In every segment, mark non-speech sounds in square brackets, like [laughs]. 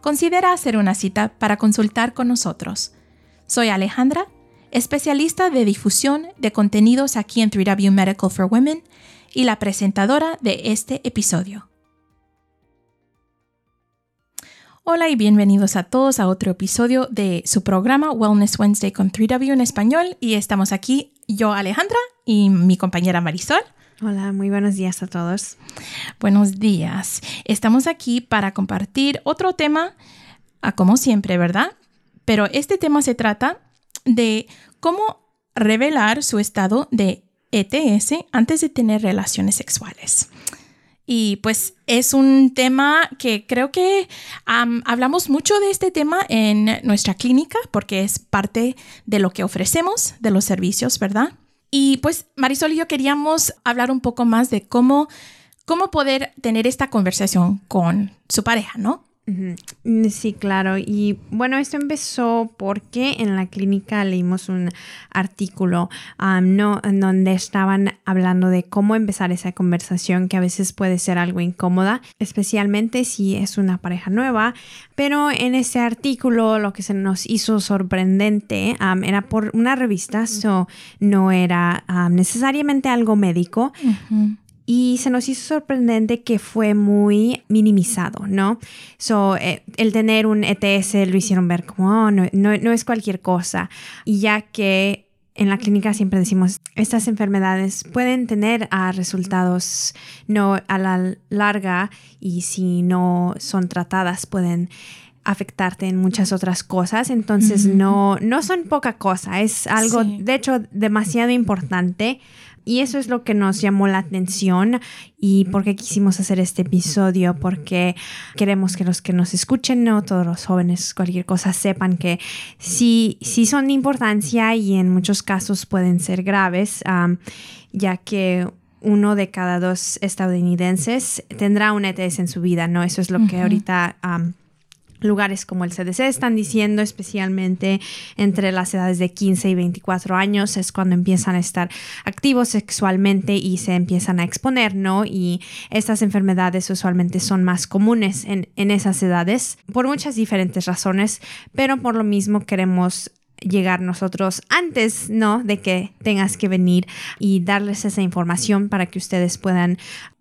considera hacer una cita para consultar con nosotros. Soy Alejandra, especialista de difusión de contenidos aquí en 3W Medical for Women y la presentadora de este episodio. Hola y bienvenidos a todos a otro episodio de su programa Wellness Wednesday con 3W en español y estamos aquí yo Alejandra y mi compañera Marisol. Hola, muy buenos días a todos. Buenos días. Estamos aquí para compartir otro tema, ah, como siempre, ¿verdad? Pero este tema se trata de cómo revelar su estado de ETS antes de tener relaciones sexuales. Y pues es un tema que creo que hablamos mucho de este tema en nuestra clínica porque es parte de lo que ofrecemos, de los servicios, ¿verdad? Y pues Marisol y yo queríamos hablar un poco más de cómo, cómo poder tener esta conversación con su pareja, ¿no? Sí, claro. Y bueno, esto empezó porque en la clínica leímos un artículo no, en donde estaban hablando de cómo empezar esa conversación que a veces puede ser algo incómoda, especialmente si es una pareja nueva. Pero en ese artículo lo que se nos hizo sorprendente era por una revista, so no era necesariamente algo médico y se nos hizo sorprendente que fue muy minimizado, ¿no? So, eh, el tener un ETS lo hicieron ver como, oh, no, no, es cualquier cosa. Y ya que en la clínica siempre decimos, estas enfermedades pueden tener a resultados no a la larga y si no son tratadas pueden afectarte en muchas otras cosas, entonces no, no son poca cosa, es algo de hecho demasiado importante y eso es lo que nos llamó la atención y por qué quisimos hacer este episodio, porque queremos que los que nos escuchen, no todos los jóvenes, cualquier cosa, sepan que sí, sí son de importancia y en muchos casos pueden ser graves, ya que uno de cada dos estadounidenses tendrá un ETS en su vida, ¿no? Eso es lo que ahorita lugares como el CDC están diciendo, especialmente entre las edades de 15 y 24 años, es cuando empiezan a estar activos sexualmente y se empiezan a exponer, ¿no? Y estas enfermedades usualmente son más comunes en, en esas edades por muchas diferentes razones, pero por lo mismo queremos llegar nosotros antes, ¿no? De que tengas que venir y darles esa información para que ustedes puedan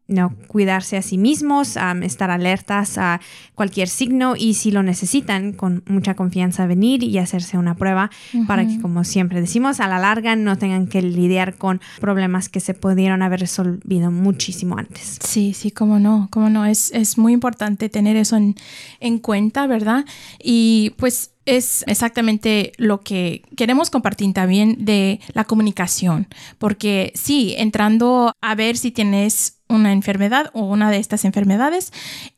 no, cuidarse a sí mismos, estar alertas a cualquier signo y si lo necesitan, con mucha confianza venir y hacerse una prueba para que, como siempre decimos, a la larga no tengan que lidiar con problemas que se pudieron haber resolvido muchísimo antes. Sí, sí, cómo no, cómo no. Es, es muy importante tener eso en, en cuenta, ¿verdad? Y pues es exactamente lo que queremos compartir también de la comunicación, porque sí, entrando a ver si tienes una enfermedad o una de estas enfermedades,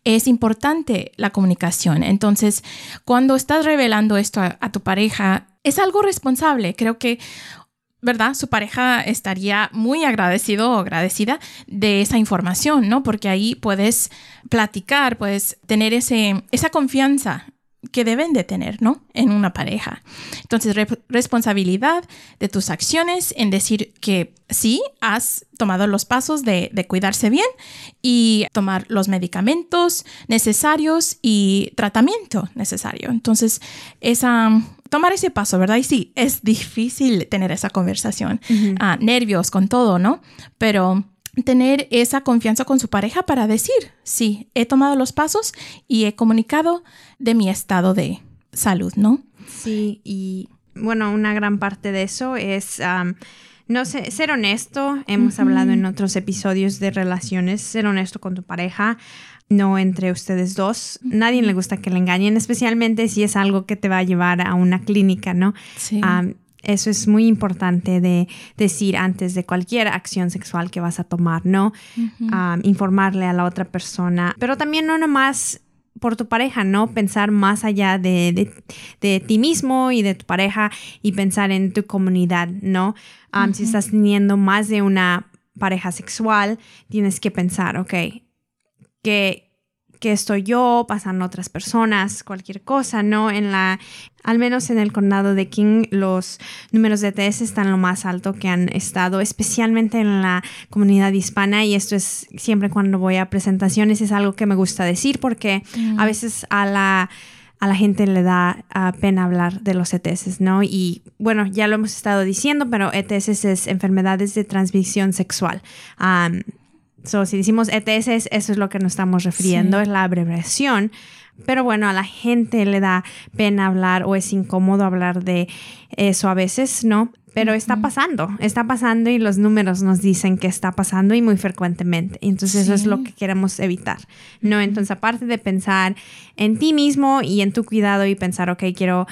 es importante la comunicación. Entonces, cuando estás revelando esto a, tu pareja, es algo responsable. Creo que ¿verdad? Su pareja estaría muy agradecido o agradecida de esa información, ¿no? Porque ahí puedes platicar, puedes tener ese, esa confianza que deben de tener, ¿no? En una pareja. Entonces, responsabilidad de tus acciones en decir que sí, has tomado los pasos de, cuidarse bien y tomar los medicamentos necesarios y tratamiento necesario. Entonces, esa, tomar ese paso, ¿verdad? Y sí, es difícil tener esa conversación. Ah, nervios con todo, ¿no? Pero tener esa confianza con su pareja para decir, sí, he tomado los pasos y he comunicado de mi estado de salud, ¿no? Sí, y bueno, una gran parte de eso es... no sé, ser honesto. Hemos hablado en otros episodios de relaciones, ser honesto con tu pareja, no entre ustedes dos. Nadie le gusta que le engañen, especialmente si es algo que te va a llevar a una clínica, ¿no? Sí. Eso es muy importante de decir antes de cualquier acción sexual que vas a tomar, ¿no? informarle a la otra persona, pero también no nomás por tu pareja, ¿no? Pensar más allá de, ti mismo y de tu pareja y pensar en tu comunidad, ¿no? Si estás teniendo más de una pareja sexual, tienes que pensar, ok, que que estoy yo, pasan otras personas, cualquier cosa, ¿no? En la, al menos en el condado de King, los números de ETS están lo más alto que han estado, especialmente en la comunidad hispana, y esto es siempre cuando voy a presentaciones, es algo que me gusta decir porque a veces a la a la gente le da ah, pena hablar de los ETS, ¿no? Y bueno, ya lo hemos estado diciendo, pero ETS es enfermedades de transmisión sexual. So, si decimos ETS, eso es lo que nos estamos refiriendo, es la abreviación. Pero bueno, a la gente le da pena hablar o es incómodo hablar de eso a veces, ¿no? Pero está pasando, está pasando y los números nos dicen que está pasando y muy frecuentemente. Entonces eso es lo que queremos evitar, ¿no? Entonces aparte de pensar en ti mismo y en tu cuidado y pensar, ok, quiero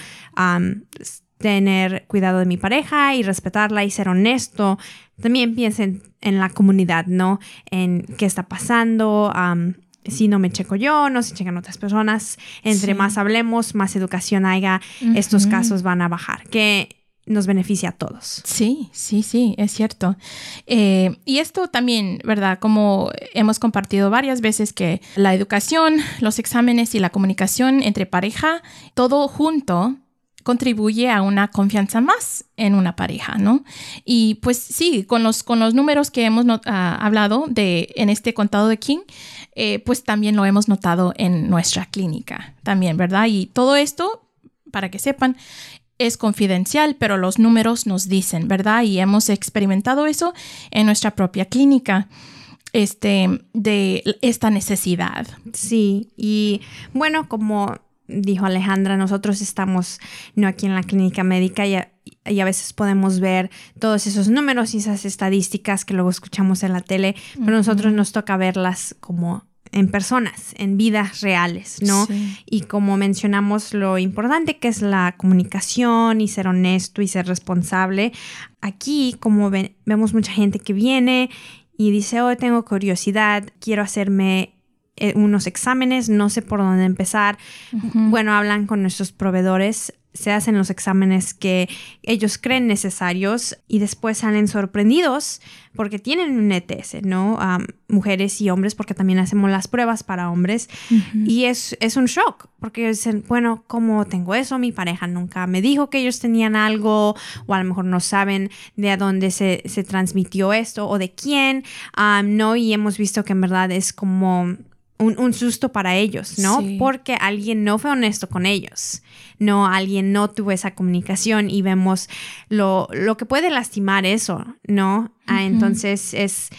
tener cuidado de mi pareja y respetarla y ser honesto, también piensen en la comunidad, ¿no? En qué está pasando. si no me checo yo, no se checan otras personas. Entre más hablemos, más educación haya, estos casos van a bajar, que nos beneficia a todos. Sí, sí, sí, es cierto. Eh, y esto también, ¿verdad? Como hemos compartido varias veces que la educación, los exámenes y la comunicación entre pareja, todo junto contribuye a una confianza más en una pareja, ¿no? Y pues sí, con los, con los números que hemos ah, hablado de, en este contado de King, eh, pues también lo hemos notado en nuestra clínica, también, ¿verdad? Y todo esto, para que sepan, es confidencial, pero los números nos dicen, ¿verdad? Y hemos experimentado eso en nuestra propia clínica este, de esta necesidad. Sí, y bueno, como dijo Alejandra, nosotros estamos no aquí en la clínica médica y a, veces podemos ver todos esos números y esas estadísticas que luego escuchamos en la tele, pero a nosotros nos toca verlas como en personas, en vidas reales, ¿no? Y como mencionamos lo importante que es la comunicación y ser honesto y ser responsable, aquí como vemos mucha gente que viene y dice, oh, tengo curiosidad, quiero hacerme eh, unos exámenes, no sé por dónde empezar. Bueno, hablan con nuestros proveedores, se hacen los exámenes que ellos creen necesarios y después salen sorprendidos porque tienen un ETS, ¿no? mujeres y hombres, porque también hacemos las pruebas para hombres. Y es, es, un shock, porque dicen, bueno, ¿cómo tengo eso? Mi pareja nunca me dijo que ellos tenían algo, o a lo mejor no saben de dónde se, se transmitió esto o de quién, ¿no? Y hemos visto que en verdad es como un, susto para ellos, ¿no? Porque alguien no fue honesto con ellos, no, alguien no tuvo esa comunicación y vemos lo, lo que puede lastimar eso, ¿no? Ah, entonces es,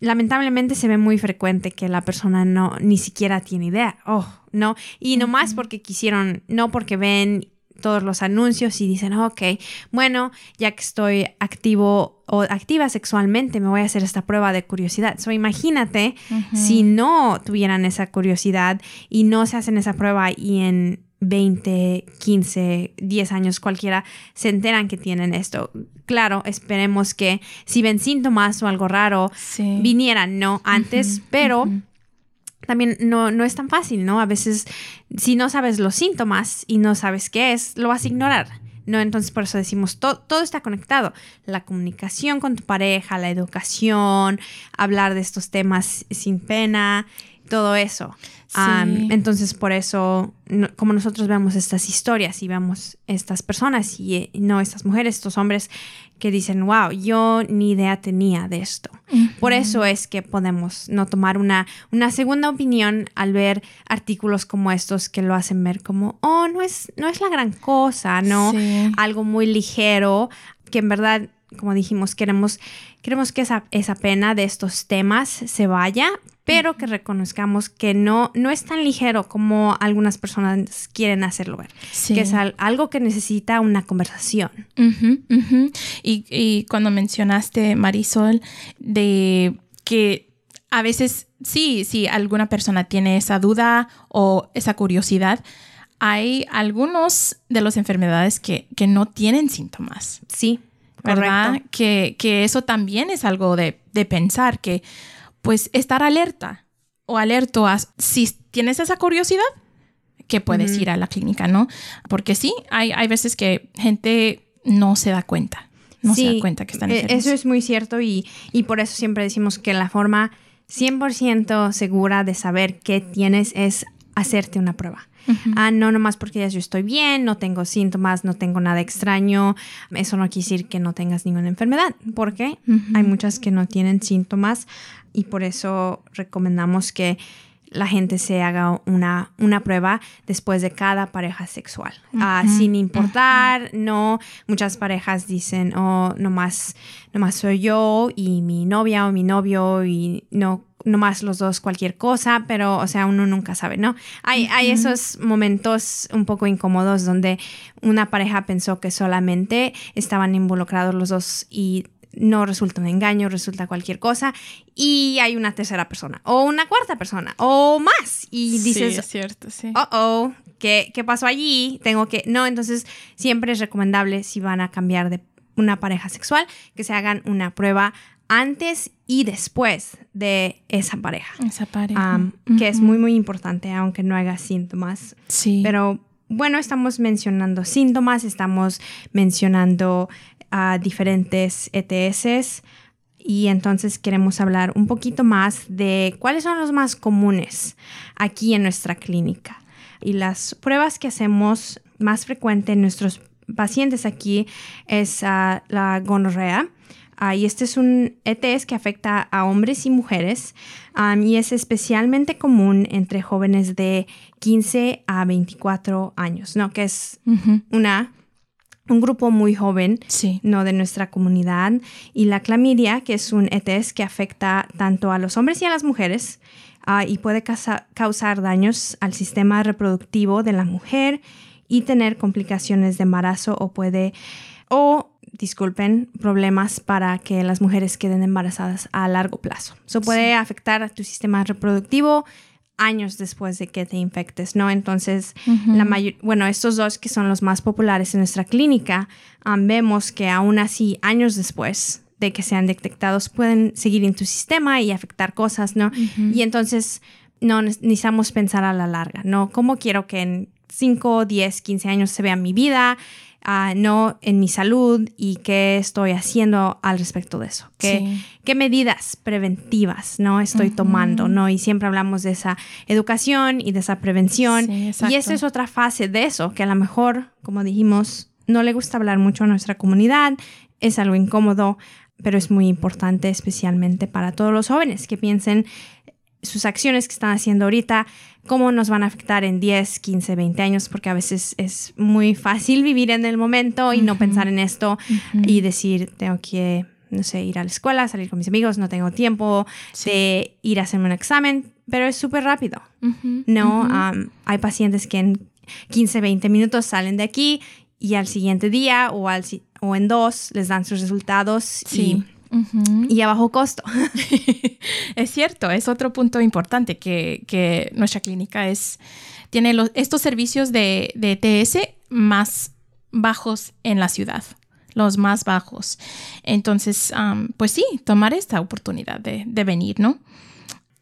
lamentablemente se ve muy frecuente que la persona no, ni siquiera tiene idea, oh, ¿no? Y no más porque quisieron, no porque ven todos los anuncios y dicen, ok, bueno, ya que estoy activo o activa sexualmente, me voy a hacer esta prueba de curiosidad. So, imagínate si no tuvieran esa curiosidad y no se hacen esa prueba y en 20, 15, 10 años cualquiera se enteran que tienen esto. Claro, esperemos que si ven síntomas o algo raro, vinieran, ¿no? Antes, pero también no, no es tan fácil, ¿no? A veces, si no sabes los síntomas y no sabes qué es, lo vas a ignorar. ¿no? Entonces por eso decimos, todo está conectado. La comunicación con tu pareja, la educación, hablar de estos temas sin pena, todo eso. entonces por eso, como nosotros vemos estas historias y vemos estas personas y eh, no estas mujeres, estos hombres que dicen, wow, yo ni idea tenía de esto. Por eso es que podemos no tomar una, una segunda opinión al ver artículos como estos que lo hacen ver como, oh, no es, no es la gran cosa, ¿no? Algo muy ligero que en verdad como dijimos, queremos, queremos que esa, esa pena de estos temas se vaya, pero que reconozcamos que no, no es tan ligero como algunas personas quieren hacerlo ver, que es algo que necesita una conversación. Y, y cuando mencionaste, Marisol, de que a veces sí, sí, alguna persona tiene esa duda o esa curiosidad, hay algunos de las enfermedades que, no tienen síntomas. Sí, ¿verdad? Que, que, eso también es algo de, de pensar, que pues estar alerta o alerto a si tienes esa curiosidad, que puedes ir a la clínica, ¿no? Porque sí, hay, hay veces que gente no se da cuenta, no se da cuenta que están e, enfermos. Eso es muy cierto y, y por eso siempre decimos que la forma 100% segura de saber qué tienes es hacerte una prueba. Ah, no, nomás porque ya yo estoy bien, no tengo síntomas, no tengo nada extraño. Eso no quiere decir que no tengas ninguna enfermedad, porque hay muchas que no tienen síntomas y por eso recomendamos que la gente se haga una, una prueba después de cada pareja sexual. Ah, sin importar, no, muchas parejas dicen, oh, nomás, nomás soy yo y mi novia o mi novio y no nomás los dos cualquier cosa, pero, o sea, uno nunca sabe, ¿no? Hay, hay esos momentos un poco incómodos donde una pareja pensó que solamente estaban involucrados los dos y no resulta un engaño, resulta cualquier cosa y hay una tercera persona o una cuarta persona o más y dices, sí, es cierto, sí. Oh, oh, ¿qué, ¿qué pasó allí? Tengo que, no, entonces siempre es recomendable si van a cambiar de una pareja sexual que se hagan una prueba antes y después de esa pareja. Esa pareja. Que es muy, muy importante, aunque no haga síntomas. Sí. Pero bueno, estamos mencionando síntomas, estamos mencionando a diferentes ETS y entonces queremos hablar un poquito más de cuáles son los más comunes aquí en nuestra clínica. Y las pruebas que hacemos más frecuente en nuestros pacientes aquí es la gonorrea y este es un ETS que afecta a hombres y mujeres y es especialmente común entre jóvenes de 15 a 24 años, ¿no? Que es una un grupo muy joven, ¿no? De nuestra comunidad. Y la clamidia, que es un ETS que afecta tanto a los hombres y a las mujeres ah, y puede causar daños al sistema reproductivo de la mujer y tener complicaciones de embarazo o puede o disculpen, problemas para que las mujeres queden embarazadas a largo plazo. Eso puede afectar a tu sistema reproductivo años después de que te infectes, ¿no? Entonces, la mayor, bueno, estos dos que son los más populares en nuestra clínica, vemos que aún así, años después de que sean detectados, pueden seguir en tu sistema y afectar cosas, ¿no? Y entonces, no necesitamos pensar a la larga, ¿no? ¿Cómo quiero que en 5, 10, 15 años se vea mi vida? No en mi salud y qué estoy haciendo al respecto de eso. ¿Qué, qué medidas preventivas no estoy tomando? ¿no? Y siempre hablamos de esa educación y de esa prevención. y esa es otra fase de eso, que a lo mejor, como dijimos, no le gusta hablar mucho a nuestra comunidad, es algo incómodo, pero es muy importante especialmente para todos los jóvenes que piensen sus acciones que están haciendo ahorita, cómo nos van a afectar en 10, 15, 20 años, porque a veces es muy fácil vivir en el momento y no pensar en esto y decir, tengo que, no sé, ir a la escuela, salir con mis amigos, no tengo tiempo de ir a hacerme un examen, pero es súper rápido, ¿no? hay pacientes que en 15, 20 minutos salen de aquí y al siguiente día o, al, o en dos les dan sus resultados sí. y y a bajo costo. [laughs] [laughs] es cierto, es otro punto importante que, nuestra clínica es, tiene estos servicios de, de ETS más bajos en la ciudad los más bajos. Entonces, pues sí, tomar esta oportunidad de, de venir, ¿no?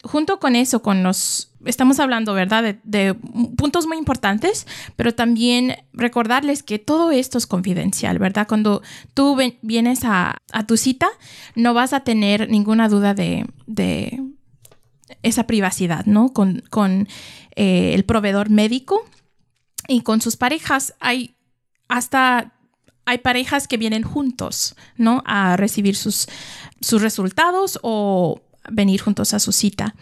Junto con eso, con los, estamos hablando, ¿verdad?, de, puntos muy importantes, pero también recordarles que todo esto es confidencial, ¿verdad? Cuando tú vienes a, tu cita, no vas a tener ninguna duda de, esa privacidad, ¿no? Con, eh, el proveedor médico y con sus parejas hay hasta hay parejas que vienen juntos, ¿no? A recibir sus, sus resultados o venir juntos a su cita.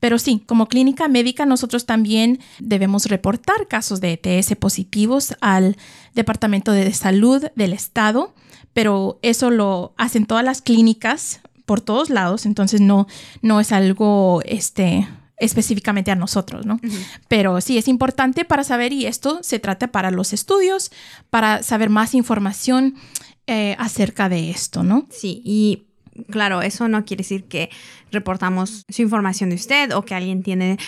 Pero sí, como clínica médica nosotros también debemos reportar casos de ETS positivos al Departamento de Salud del Estado, pero eso lo hacen todas las clínicas por todos lados, entonces no, no es algo este, específicamente a nosotros, ¿no? Pero sí es importante para saber y esto se trata para los estudios, para saber más información eh, acerca de esto, ¿no? Sí, y claro, eso no quiere decir que reportamos su información de usted o que alguien tiene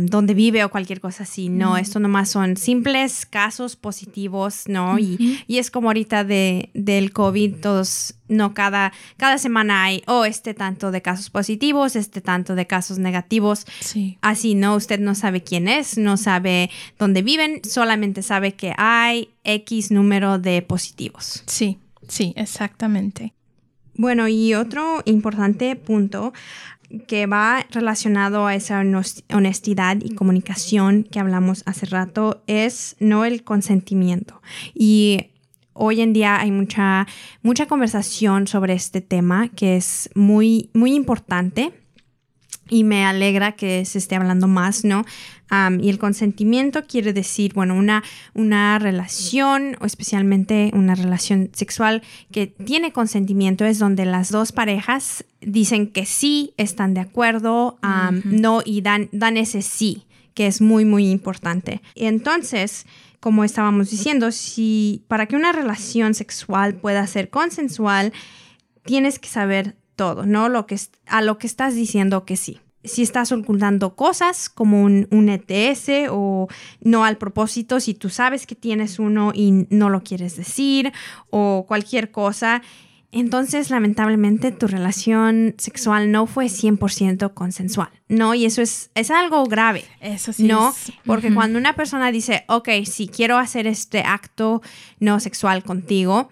dónde vive o cualquier cosa así. No, esto nomás son simples casos positivos, ¿no? y, es como ahorita de, del COVID, todos, no, cada, cada semana hay, oh, este tanto de casos positivos, este tanto de casos negativos. Sí. Así, ¿no? Usted no sabe quién es, no sabe dónde viven, solamente sabe que hay X número de positivos. Sí, sí, exactamente. Bueno, y otro importante punto que va relacionado a esa honestidad y comunicación que hablamos hace rato es no el consentimiento. Y hoy en día hay mucha, mucha conversación sobre este tema que es muy, muy importante y me alegra que se esté hablando más, ¿no? y el consentimiento quiere decir, bueno, una, una relación o especialmente una relación sexual que tiene consentimiento es donde las dos parejas dicen que sí, están de acuerdo, no, y dan, dan ese sí, que es muy, muy importante. Y entonces, como estábamos diciendo, si para que una relación sexual pueda ser consensual, tienes que saber todo, ¿no? Lo que, a lo que estás diciendo que sí. Si estás ocultando cosas como un, un ETS o no al propósito, si tú sabes que tienes uno y no lo quieres decir o cualquier cosa, entonces lamentablemente tu relación sexual no fue 100% consensual, ¿no? Y eso es, es algo grave. Eso sí. ¿No? Porque cuando una persona dice, ok, si quiero hacer este acto no sexual contigo,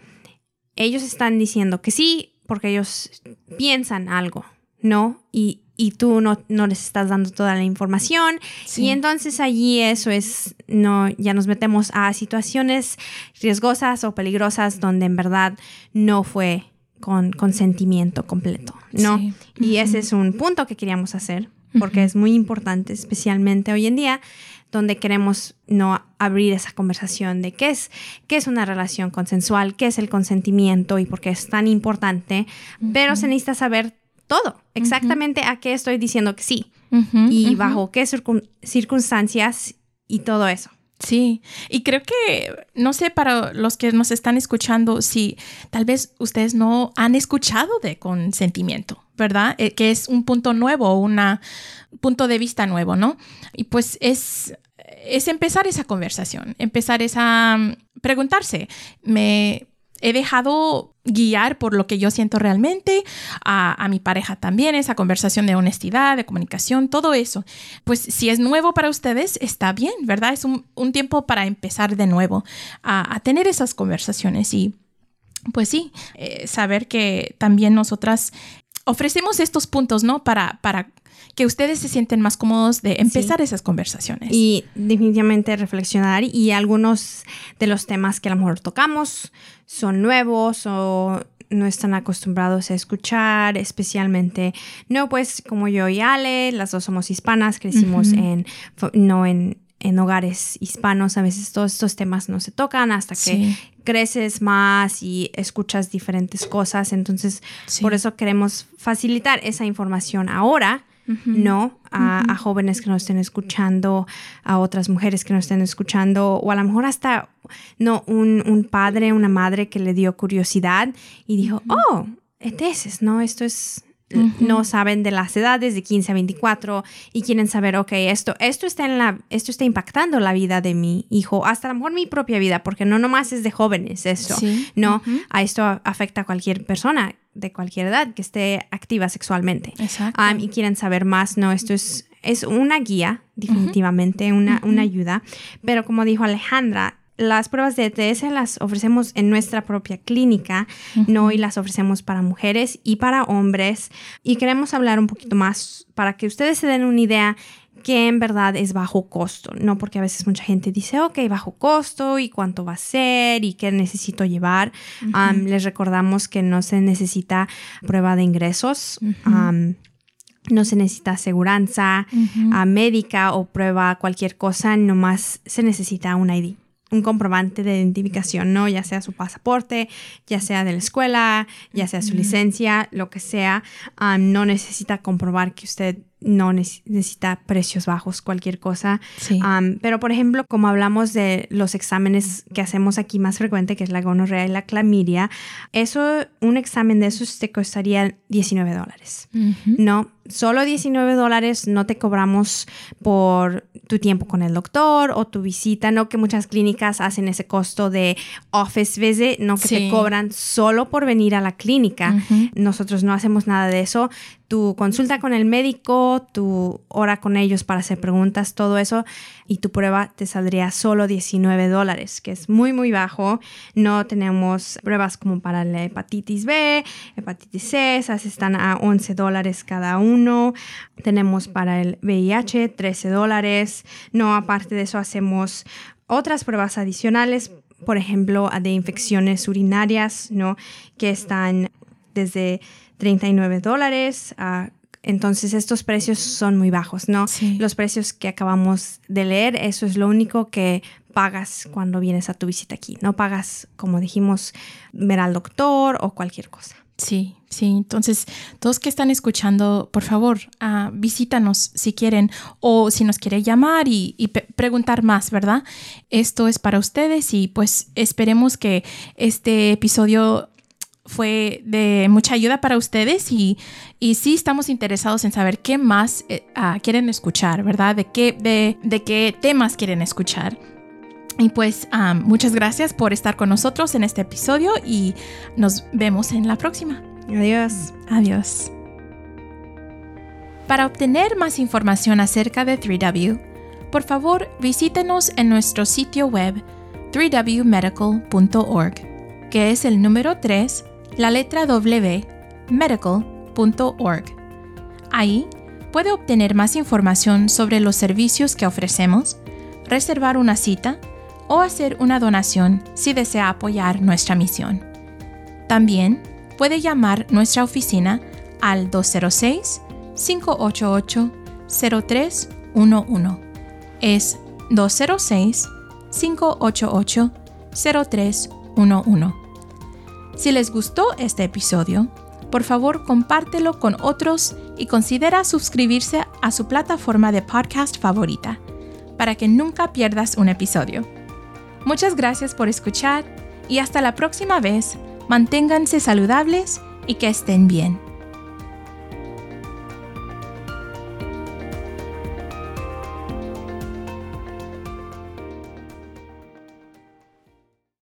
ellos están diciendo que sí, porque ellos piensan algo, ¿no? Y, tú no, no, les estás dando toda la información. Y entonces allí eso es, no, ya nos metemos a situaciones riesgosas o peligrosas donde en verdad no fue con consentimiento completo, ¿no? Y ese es un punto que queríamos hacer porque es muy importante, especialmente hoy en día, donde queremos no abrir esa conversación de qué es, qué es una relación consensual, qué es el consentimiento y por qué es tan importante, pero se necesita saber todo, exactamente a qué estoy diciendo que sí y bajo qué circunstancias y todo eso. Sí, y creo que, no sé, para los que nos están escuchando, si tal vez ustedes no han escuchado de consentimiento, ¿verdad? Eh, que es un punto nuevo, un punto de vista nuevo, ¿no? Y pues es, es empezar esa conversación, empezar esa, mm, preguntarse, ¿me he dejado guiar por lo que yo siento realmente, a, mi pareja también, esa conversación de honestidad, de comunicación, todo eso. Pues si es nuevo para ustedes, está bien, ¿verdad? Es un, tiempo para empezar de nuevo a, tener esas conversaciones y pues sí, eh, saber que también nosotras ofrecemos estos puntos, ¿no? Para, para que ustedes se sienten más cómodos de empezar esas conversaciones. Y definitivamente reflexionar y algunos de los temas que a lo mejor tocamos son nuevos o no están acostumbrados a escuchar, especialmente, no, pues como yo y Ale, las dos somos hispanas, crecimos en, no en, en, hogares hispanos, a veces todos estos temas no se tocan hasta que creces más y escuchas diferentes cosas, entonces por eso queremos facilitar esa información ahora ¿no? A, jóvenes que nos estén escuchando, a otras mujeres que nos estén escuchando, o a lo mejor hasta, no, un, padre, una madre que le dio curiosidad y dijo, oh, ETS, ¿no? Esto es, no saben de las edades de 15 a 24 y quieren saber, ok, esto, esto, está en la, esto está impactando la vida de mi hijo, hasta a lo mejor mi propia vida, porque no nomás es de jóvenes esto, ¿no? A esto afecta a cualquier persona de cualquier edad que esté activa sexualmente. Exacto. y quieren saber más, no, esto es, es una guía, definitivamente, una, una ayuda. Pero como dijo Alejandra, las pruebas de ETS las ofrecemos en nuestra propia clínica, no y las ofrecemos para mujeres y para hombres. Y queremos hablar un poquito más para que ustedes se den una idea que en verdad es bajo costo, ¿no? Porque a veces mucha gente dice, ok, bajo costo y cuánto va a ser y qué necesito llevar. les recordamos que no se necesita prueba de ingresos. no se necesita aseguranza médica o prueba cualquier cosa, nomás se necesita un ID un comprobante de identificación, ¿no? Ya sea su pasaporte, ya sea de la escuela, ya sea su licencia, lo que sea, ah, no necesita comprobar que usted no necesita precios bajos, cualquier cosa. pero, por ejemplo, como hablamos de los exámenes que hacemos aquí más frecuente, que es la gonorrea y la clamidia, eso, un examen de esos te costaría 19 dólares. No, solo 19 dólares no te cobramos por tu tiempo con el doctor o tu visita, no que muchas clínicas hacen ese costo de office visit, no que te cobran solo por venir a la clínica. Nosotros no hacemos nada de eso tu consulta con el médico, tu hora con ellos para hacer preguntas, todo eso, y tu prueba te saldría solo 19 dólares, que es muy, muy bajo. No tenemos pruebas como para la hepatitis B, hepatitis C, esas están a 11 dólares cada uno. Tenemos para el VIH 13 dólares. No, aparte de eso, hacemos otras pruebas adicionales, por ejemplo, de infecciones urinarias, ¿no? Que están desde 39 dólares. Ah, entonces estos precios son muy bajos, ¿no? Los precios que acabamos de leer, eso es lo único que pagas cuando vienes a tu visita aquí. No pagas, como dijimos, ver al doctor o cualquier cosa. Sí, sí. Entonces, todos que están escuchando, por favor, uh, visítanos si quieren o si nos quiere llamar y, y preguntar más, ¿verdad? Esto es para ustedes y pues esperemos que este episodio fue de mucha ayuda para ustedes y, y sí estamos interesados en saber qué más eh, ah, quieren escuchar, ¿verdad? De qué, de, de qué temas quieren escuchar. Y pues ah, muchas gracias por estar con nosotros en este episodio y nos vemos en la próxima. Adiós. Adiós. Para obtener más información acerca de 3W, por favor visítenos en nuestro sitio web 3wmedical.org, que es el número 3 la letra W, medical.org. Ahí puede obtener más información sobre los servicios que ofrecemos, reservar una cita o hacer una donación si desea apoyar nuestra misión. También puede llamar nuestra oficina al 206-588-0311. Es 206-588-0311. Si les gustó este episodio, por favor compártelo con otros y considera suscribirse a su plataforma de podcast favorita para que nunca pierdas un episodio. Muchas gracias por escuchar y hasta la próxima vez, manténganse saludables y que estén bien.